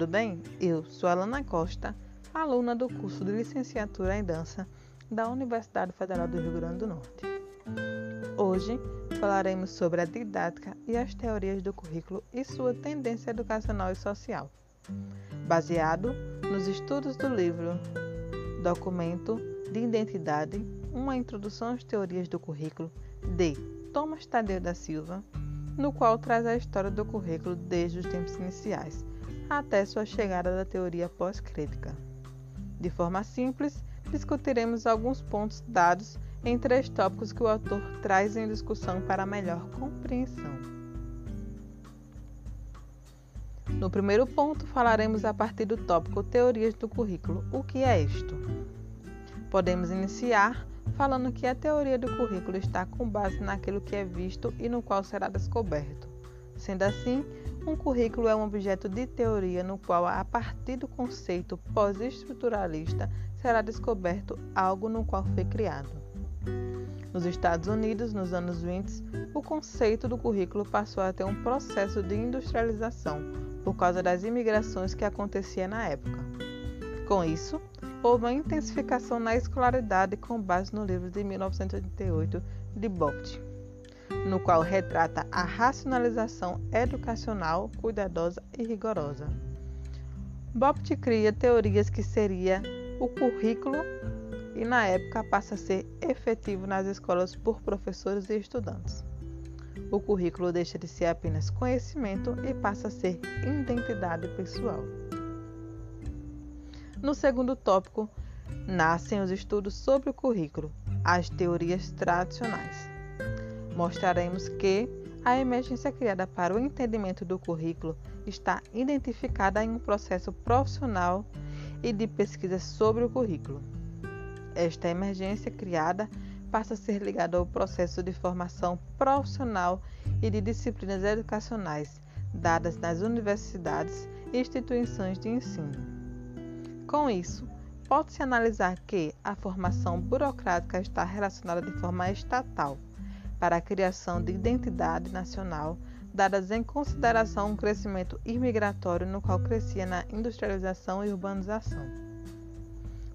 tudo bem? Eu sou Alana Costa, aluna do curso de Licenciatura em Dança da Universidade Federal do Rio Grande do Norte. Hoje falaremos sobre a didática e as teorias do currículo e sua tendência educacional e social, baseado nos estudos do livro Documento de Identidade, uma introdução às teorias do currículo de Thomas Tadeu da Silva, no qual traz a história do currículo desde os tempos iniciais até sua chegada da teoria pós-crítica. De forma simples, discutiremos alguns pontos dados em três tópicos que o autor traz em discussão para melhor compreensão. No primeiro ponto, falaremos a partir do tópico Teorias do Currículo. O que é isto? Podemos iniciar falando que a teoria do currículo está com base naquilo que é visto e no qual será descoberto. Sendo assim, um currículo é um objeto de teoria no qual, a partir do conceito pós-estruturalista, será descoberto algo no qual foi criado. Nos Estados Unidos, nos anos 20, o conceito do currículo passou a ter um processo de industrialização por causa das imigrações que acontecia na época. Com isso, houve uma intensificação na escolaridade com base no livro de 1988 de Bocht no qual retrata a racionalização educacional cuidadosa e rigorosa. Bobt cria teorias que seria o currículo e na época passa a ser efetivo nas escolas por professores e estudantes. O currículo deixa de ser apenas conhecimento e passa a ser identidade pessoal. No segundo tópico, nascem os estudos sobre o currículo, as teorias tradicionais. Mostraremos que a emergência criada para o entendimento do currículo está identificada em um processo profissional e de pesquisa sobre o currículo. Esta emergência criada passa a ser ligada ao processo de formação profissional e de disciplinas educacionais dadas nas universidades e instituições de ensino. Com isso, pode-se analisar que a formação burocrática está relacionada de forma estatal para a criação de identidade nacional, dadas em consideração um crescimento imigratório no qual crescia na industrialização e urbanização.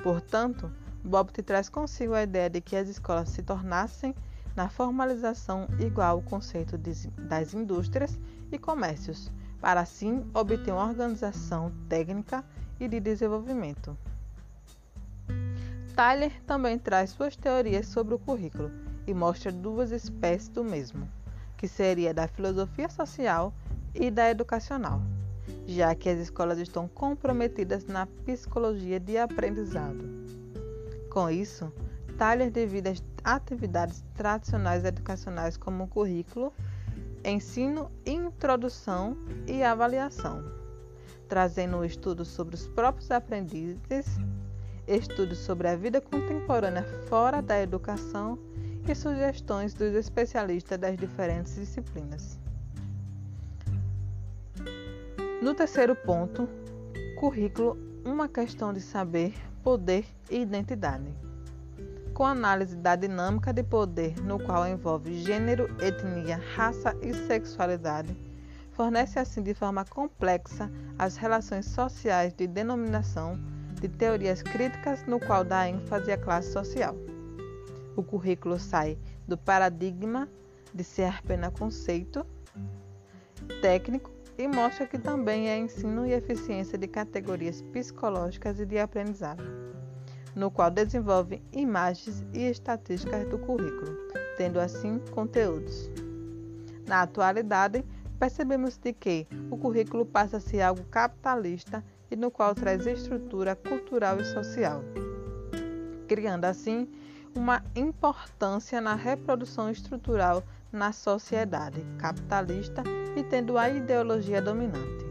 Portanto, Bobt traz consigo a ideia de que as escolas se tornassem na formalização igual ao conceito de, das indústrias e comércios, para assim obter uma organização técnica e de desenvolvimento. Tyler também traz suas teorias sobre o currículo e mostra duas espécies do mesmo, que seria da filosofia social e da educacional, já que as escolas estão comprometidas na psicologia de aprendizado. Com isso, Tyler divide atividades tradicionais educacionais como currículo, ensino, introdução e avaliação, trazendo um estudo sobre os próprios aprendizes, estudos sobre a vida contemporânea fora da educação e sugestões dos especialistas das diferentes disciplinas. No terceiro ponto, currículo, uma questão de saber, poder e identidade. Com análise da dinâmica de poder, no qual envolve gênero, etnia, raça e sexualidade, fornece assim de forma complexa as relações sociais de denominação de teorias críticas, no qual dá ênfase à classe social. O currículo sai do paradigma de ser apenas conceito técnico e mostra que também é ensino e eficiência de categorias psicológicas e de aprendizado, no qual desenvolve imagens e estatísticas do currículo, tendo assim conteúdos. Na atualidade, percebemos de que o currículo passa a ser algo capitalista e no qual traz estrutura cultural e social, criando assim uma importância na reprodução estrutural na sociedade capitalista e tendo a ideologia dominante.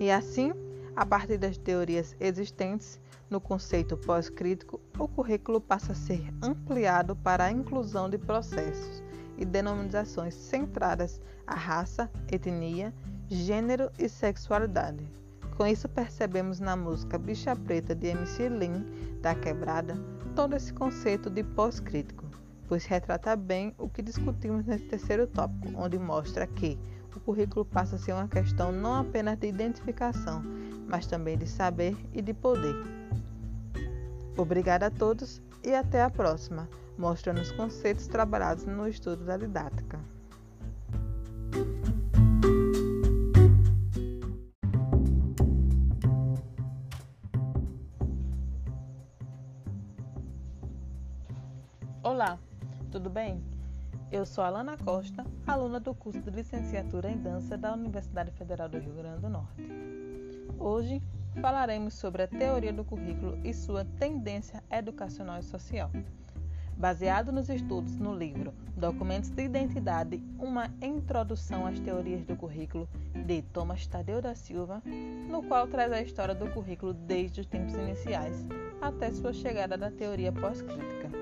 E assim, a partir das teorias existentes no conceito pós-crítico, o currículo passa a ser ampliado para a inclusão de processos e denominações centradas à raça, etnia, gênero e sexualidade. Com isso, percebemos na música Bicha Preta de MC Lin, da Quebrada, todo esse conceito de pós-crítico, pois retrata bem o que discutimos nesse terceiro tópico, onde mostra que o currículo passa a ser uma questão não apenas de identificação, mas também de saber e de poder. Obrigada a todos e até a próxima, mostrando os conceitos trabalhados no estudo da didática. Olá, tudo bem? Eu sou Alana Costa, aluna do curso de Licenciatura em Dança da Universidade Federal do Rio Grande do Norte. Hoje falaremos sobre a teoria do currículo e sua tendência educacional e social. Baseado nos estudos no livro Documentos de Identidade, uma introdução às teorias do currículo, de Thomas Tadeu da Silva, no qual traz a história do currículo desde os tempos iniciais até sua chegada da teoria pós-crítica.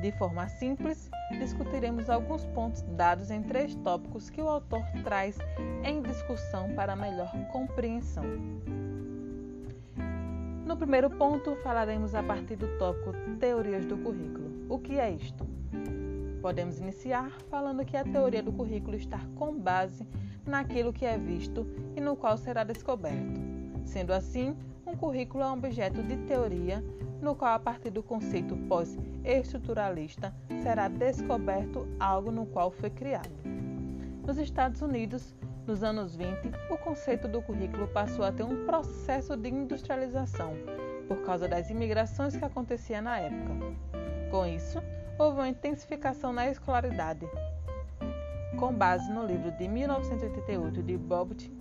De forma simples, discutiremos alguns pontos dados em três tópicos que o autor traz em discussão para melhor compreensão. No primeiro ponto, falaremos a partir do tópico Teorias do Currículo. O que é isto? Podemos iniciar falando que a teoria do currículo está com base naquilo que é visto e no qual será descoberto. Sendo assim, um currículo é um objeto de teoria no qual, a partir do conceito pós-estruturalista, será descoberto algo no qual foi criado. Nos Estados Unidos, nos anos 20, o conceito do currículo passou a ter um processo de industrialização por causa das imigrações que acontecia na época. Com isso, houve uma intensificação na escolaridade. Com base no livro de 1988 de Bobbitt,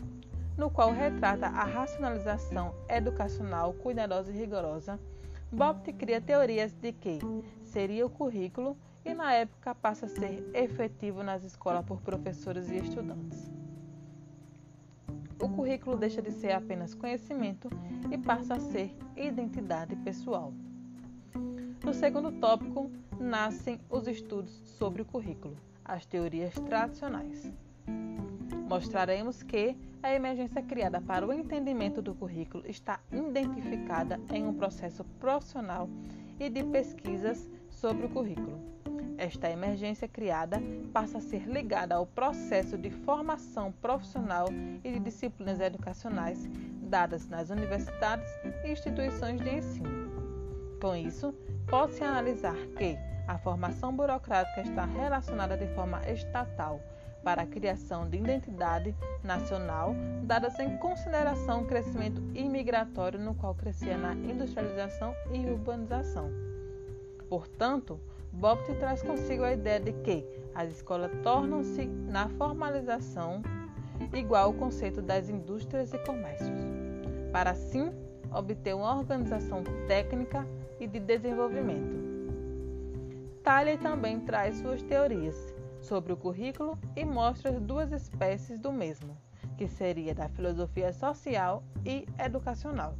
no qual retrata a racionalização educacional cuidadosa e rigorosa, Bobbitt cria teorias de que seria o currículo e na época passa a ser efetivo nas escolas por professores e estudantes. O currículo deixa de ser apenas conhecimento e passa a ser identidade pessoal. No segundo tópico, nascem os estudos sobre o currículo, as teorias tradicionais. Mostraremos que a emergência criada para o entendimento do currículo está identificada em um processo profissional e de pesquisas sobre o currículo. Esta emergência criada passa a ser ligada ao processo de formação profissional e de disciplinas educacionais dadas nas universidades e instituições de ensino. Com isso, pode-se analisar que a formação burocrática está relacionada de forma estatal para a criação de identidade nacional, dadas em consideração o crescimento imigratório no qual crescia na industrialização e urbanização. Portanto, Bobt traz consigo a ideia de que as escolas tornam-se, na formalização, igual ao conceito das indústrias e comércios, para assim obter uma organização técnica e de desenvolvimento. Thaler também traz suas teorias, sobre o currículo e mostra as duas espécies do mesmo, que seria da filosofia social e educacional,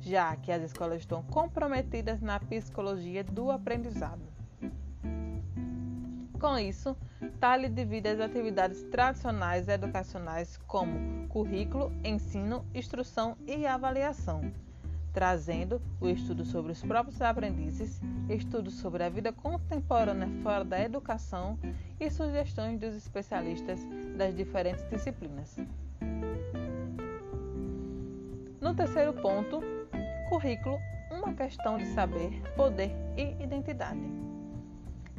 já que as escolas estão comprometidas na psicologia do aprendizado. Com isso, Tale divide as atividades tradicionais educacionais como currículo, ensino, instrução e avaliação trazendo o estudo sobre os próprios aprendizes, estudos sobre a vida contemporânea fora da educação e sugestões dos especialistas das diferentes disciplinas. No terceiro ponto, currículo, uma questão de saber, poder e identidade.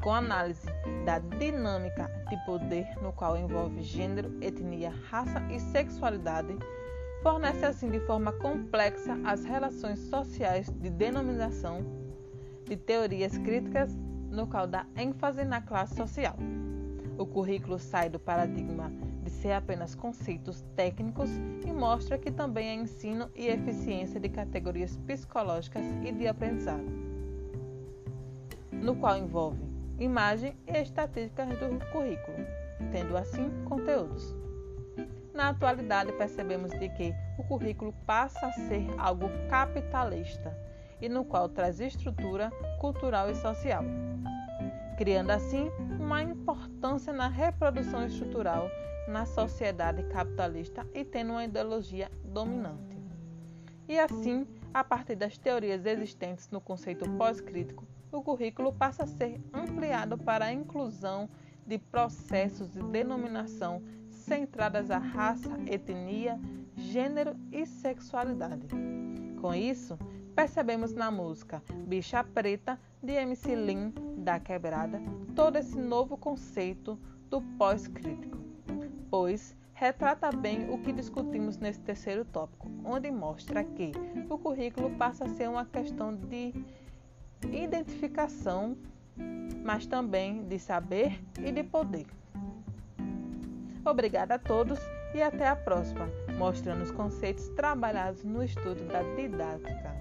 Com análise da dinâmica de poder no qual envolve gênero, etnia, raça e sexualidade, fornece assim de forma complexa as relações sociais de denominação de teorias críticas no qual dá ênfase na classe social. O currículo sai do paradigma de ser apenas conceitos técnicos e mostra que também é ensino e eficiência de categorias psicológicas e de aprendizado, no qual envolve imagem e estatísticas do currículo, tendo assim conteúdos. Na atualidade, percebemos de que o currículo passa a ser algo capitalista e no qual traz estrutura cultural e social, criando assim uma importância na reprodução estrutural na sociedade capitalista e tendo uma ideologia dominante. E assim, a partir das teorias existentes no conceito pós-crítico, o currículo passa a ser ampliado para a inclusão de processos de denominação centradas à raça, etnia, gênero e sexualidade. Com isso, percebemos na música Bicha Preta de MC Lin da Quebrada todo esse novo conceito do pós-crítico, pois retrata bem o que discutimos nesse terceiro tópico, onde mostra que o currículo passa a ser uma questão de identificação, mas também de saber e de poder. Obrigada a todos e até a próxima, mostrando os conceitos trabalhados no estudo da didática.